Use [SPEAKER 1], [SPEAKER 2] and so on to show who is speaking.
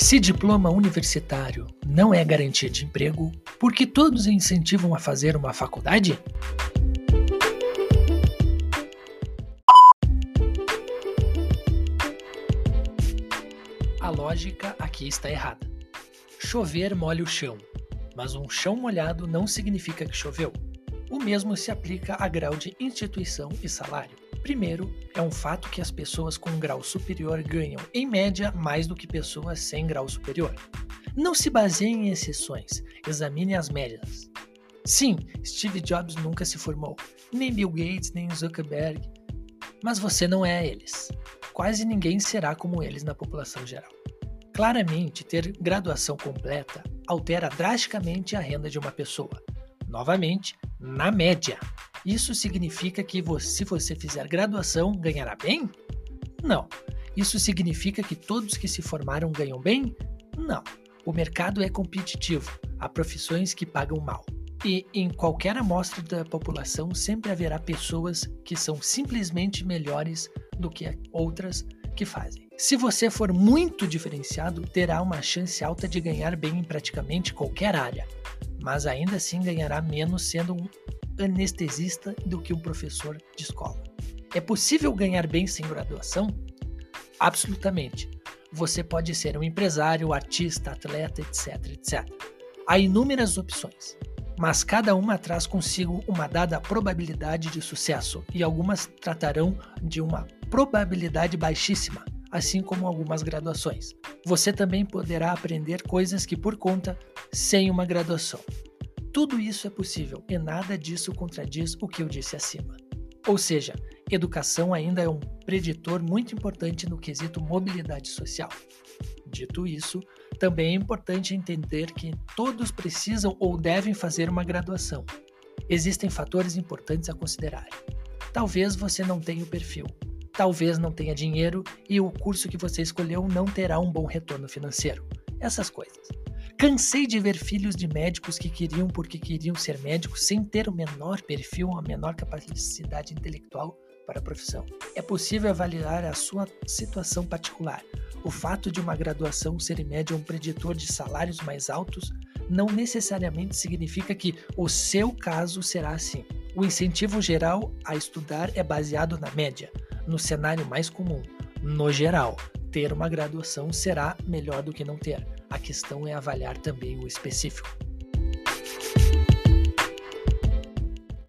[SPEAKER 1] Se diploma universitário não é garantia de emprego, por que todos incentivam a fazer uma faculdade? A lógica aqui está errada. Chover molha o chão, mas um chão molhado não significa que choveu. O mesmo se aplica a grau de instituição e salário. Primeiro, é um fato que as pessoas com grau superior ganham, em média, mais do que pessoas sem grau superior. Não se baseie em exceções, examine as médias. Sim, Steve Jobs nunca se formou, nem Bill Gates, nem Zuckerberg, mas você não é eles. Quase ninguém será como eles na população geral. Claramente, ter graduação completa altera drasticamente a renda de uma pessoa. Novamente, na média. Isso significa que você, se você fizer graduação, ganhará bem? Não. Isso significa que todos que se formaram ganham bem? Não. O mercado é competitivo, há profissões que pagam mal. E em qualquer amostra da população sempre haverá pessoas que são simplesmente melhores do que outras que fazem. Se você for muito diferenciado, terá uma chance alta de ganhar bem em praticamente qualquer área, mas ainda assim ganhará menos sendo um anestesista do que um professor de escola. É possível ganhar bem sem graduação? Absolutamente. Você pode ser um empresário, artista, atleta, etc, etc. Há inúmeras opções, mas cada uma traz consigo uma dada probabilidade de sucesso e algumas tratarão de uma probabilidade baixíssima, assim como algumas graduações. Você também poderá aprender coisas que por conta sem uma graduação. Tudo isso é possível e nada disso contradiz o que eu disse acima. Ou seja, educação ainda é um preditor muito importante no quesito mobilidade social. Dito isso, também é importante entender que todos precisam ou devem fazer uma graduação. Existem fatores importantes a considerar. Talvez você não tenha o perfil, talvez não tenha dinheiro e o curso que você escolheu não terá um bom retorno financeiro. Essas coisas. Cansei de ver filhos de médicos que queriam porque queriam ser médicos sem ter o menor perfil, a menor capacidade intelectual para a profissão. É possível avaliar a sua situação particular. O fato de uma graduação ser em média um preditor de salários mais altos não necessariamente significa que o seu caso será assim. O incentivo geral a estudar é baseado na média, no cenário mais comum. No geral, ter uma graduação será melhor do que não ter. A questão é avaliar também o específico.